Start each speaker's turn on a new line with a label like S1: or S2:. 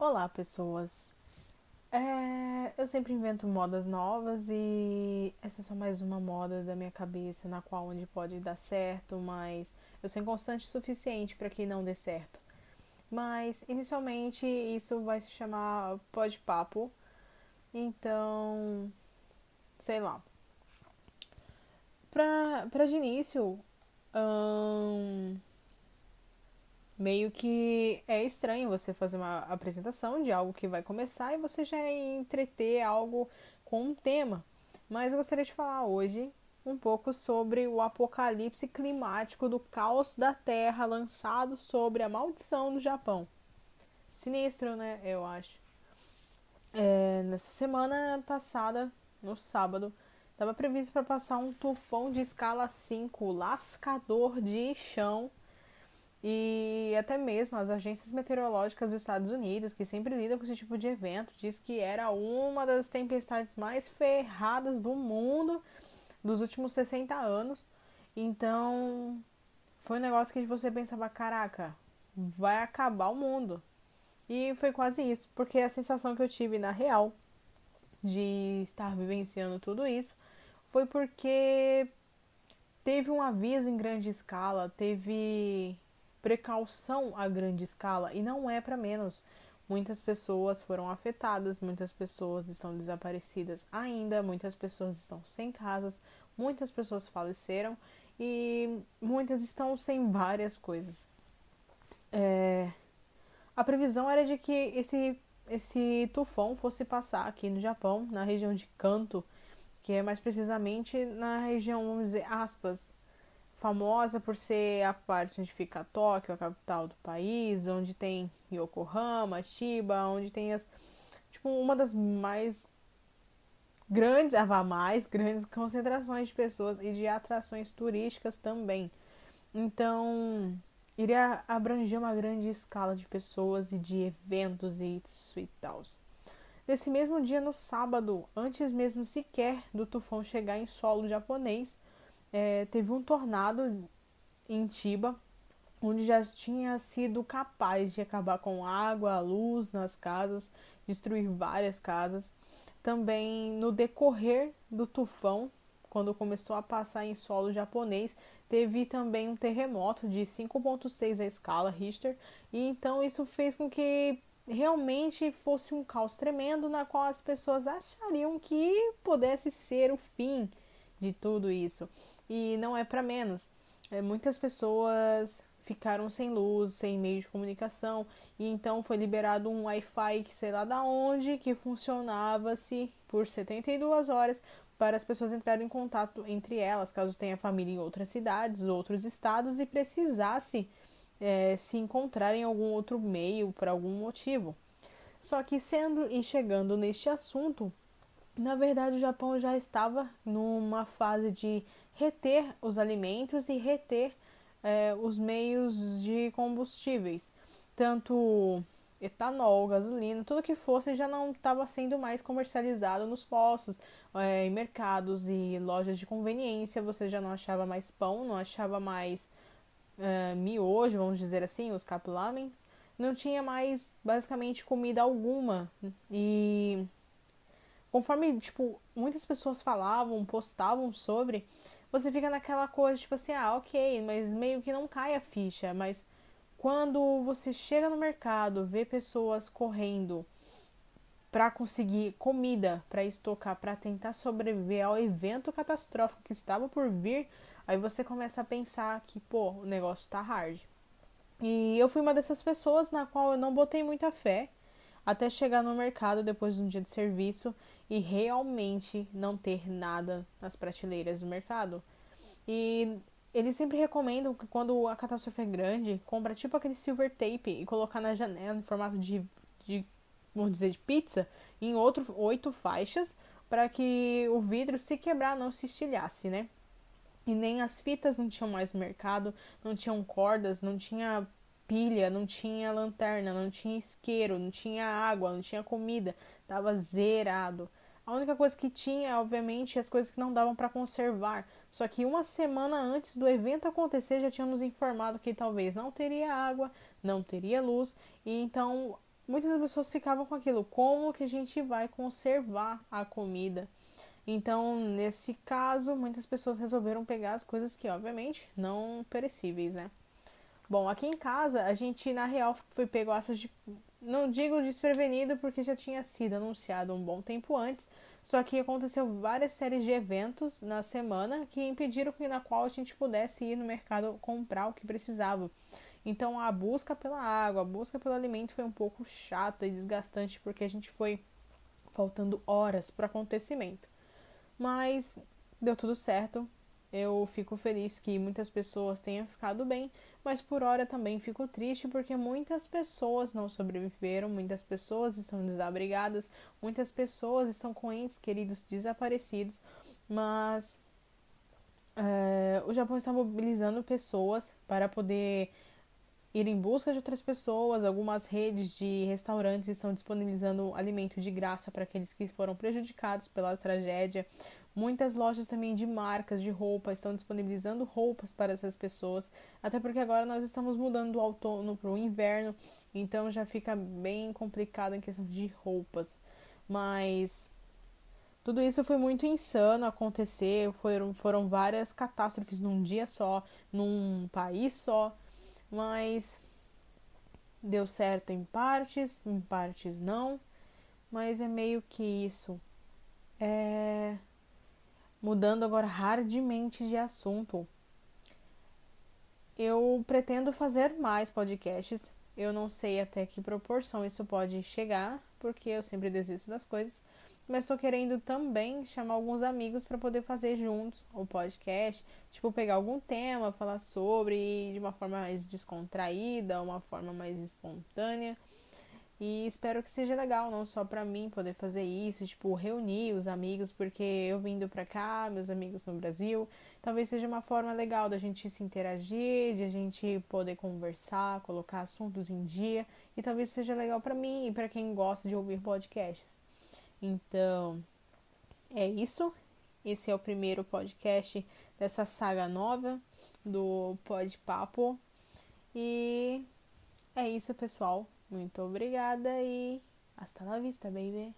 S1: Olá, pessoas. É, eu sempre invento modas novas e essa é só mais uma moda da minha cabeça na qual onde pode dar certo, mas eu sou inconstante o suficiente para que não dê certo. Mas inicialmente isso vai se chamar pode papo. Então, sei lá. Pra de início, hum, meio que é estranho você fazer uma apresentação de algo que vai começar e você já entreter algo com um tema. Mas eu gostaria de falar hoje um pouco sobre o apocalipse climático do caos da Terra lançado sobre a maldição do Japão. Sinistro, né? Eu acho. É, nessa semana passada, no sábado, estava previsto para passar um tufão de escala 5, lascador de chão e até mesmo as agências meteorológicas dos Estados Unidos, que sempre lidam com esse tipo de evento, diz que era uma das tempestades mais ferradas do mundo dos últimos 60 anos. Então, foi um negócio que você pensava, caraca, vai acabar o mundo. E foi quase isso, porque a sensação que eu tive na real de estar vivenciando tudo isso foi porque teve um aviso em grande escala, teve precaução a grande escala e não é para menos. Muitas pessoas foram afetadas, muitas pessoas estão desaparecidas ainda, muitas pessoas estão sem casas, muitas pessoas faleceram e muitas estão sem várias coisas. É... A previsão era de que esse, esse tufão fosse passar aqui no Japão, na região de Kanto, que é mais precisamente na região, vamos dizer, aspas, famosa por ser a parte onde fica Tóquio, a capital do país, onde tem Yokohama, Chiba, onde tem as tipo uma das mais grandes, a mais grandes concentrações de pessoas e de atrações turísticas também. Então, iria abranger uma grande escala de pessoas e de eventos e isso e tal. Nesse mesmo dia, no sábado, antes mesmo sequer do tufão chegar em solo japonês, é, teve um tornado em Tiba, onde já tinha sido capaz de acabar com água, luz nas casas, destruir várias casas. Também no decorrer do tufão, quando começou a passar em solo japonês, teve também um terremoto de 5.6 a escala Richter, e então isso fez com que realmente fosse um caos tremendo na qual as pessoas achariam que pudesse ser o fim de tudo isso. E não é para menos. É, muitas pessoas ficaram sem luz, sem meio de comunicação, e então foi liberado um Wi-Fi que sei lá da onde, que funcionava-se por 72 horas para as pessoas entrarem em contato entre elas, caso tenha família em outras cidades, outros estados e precisasse é, se encontrar em algum outro meio por algum motivo. Só que sendo e chegando neste assunto, na verdade o Japão já estava numa fase de reter os alimentos e reter é, os meios de combustíveis, tanto etanol, gasolina, tudo que fosse já não estava sendo mais comercializado nos postos, é, em mercados e lojas de conveniência. Você já não achava mais pão, não achava mais é, miojo, vamos dizer assim, os capulamens. Não tinha mais basicamente comida alguma. E conforme tipo muitas pessoas falavam, postavam sobre, você fica naquela coisa, tipo assim, ah, ok, mas meio que não cai a ficha. Mas quando você chega no mercado, vê pessoas correndo para conseguir comida, para estocar, para tentar sobreviver ao evento catastrófico que estava por vir, aí você começa a pensar que, pô, o negócio tá hard. E eu fui uma dessas pessoas na qual eu não botei muita fé até chegar no mercado depois de um dia de serviço e realmente não ter nada nas prateleiras do mercado. E eles sempre recomendam que quando a catástrofe é grande, compra tipo aquele silver tape e colocar na janela em formato de, de vamos dizer, de pizza, em outro, oito faixas, para que o vidro, se quebrar, não se estilhasse, né? E nem as fitas não tinham mais no mercado, não tinham cordas, não tinha pilha, não tinha lanterna, não tinha isqueiro, não tinha água, não tinha comida, tava zerado. A única coisa que tinha, obviamente, as coisas que não davam para conservar. Só que uma semana antes do evento acontecer, já tinham nos informado que talvez não teria água, não teria luz, e então muitas pessoas ficavam com aquilo, como que a gente vai conservar a comida? Então, nesse caso, muitas pessoas resolveram pegar as coisas que, obviamente, não perecíveis, né? Bom, aqui em casa, a gente, na real, foi pego aços de. Não digo desprevenido, porque já tinha sido anunciado um bom tempo antes, só que aconteceu várias séries de eventos na semana que impediram que na qual a gente pudesse ir no mercado comprar o que precisava. Então a busca pela água, a busca pelo alimento foi um pouco chata e desgastante porque a gente foi faltando horas para o acontecimento. Mas deu tudo certo. Eu fico feliz que muitas pessoas tenham ficado bem, mas por hora também fico triste porque muitas pessoas não sobreviveram, muitas pessoas estão desabrigadas, muitas pessoas estão com entes queridos desaparecidos, mas é, o Japão está mobilizando pessoas para poder ir em busca de outras pessoas. Algumas redes de restaurantes estão disponibilizando alimento de graça para aqueles que foram prejudicados pela tragédia. Muitas lojas também de marcas de roupa estão disponibilizando roupas para essas pessoas, até porque agora nós estamos mudando do outono para o inverno, então já fica bem complicado em questão de roupas. Mas tudo isso foi muito insano acontecer, foram, foram várias catástrofes num dia só, num país só, mas deu certo em partes, em partes não, mas é meio que isso. É Mudando agora hardmente de assunto. Eu pretendo fazer mais podcasts. Eu não sei até que proporção isso pode chegar, porque eu sempre desisto das coisas. Mas estou querendo também chamar alguns amigos para poder fazer juntos o podcast. Tipo, pegar algum tema, falar sobre de uma forma mais descontraída, uma forma mais espontânea. E espero que seja legal, não só para mim poder fazer isso, tipo, reunir os amigos, porque eu vindo pra cá, meus amigos no Brasil, talvez seja uma forma legal da gente se interagir, de a gente poder conversar, colocar assuntos em dia, e talvez seja legal para mim e para quem gosta de ouvir podcasts. Então, é isso. Esse é o primeiro podcast dessa saga nova do Pod Papo. E é isso, pessoal. Muito obrigada e hasta la vista, baby.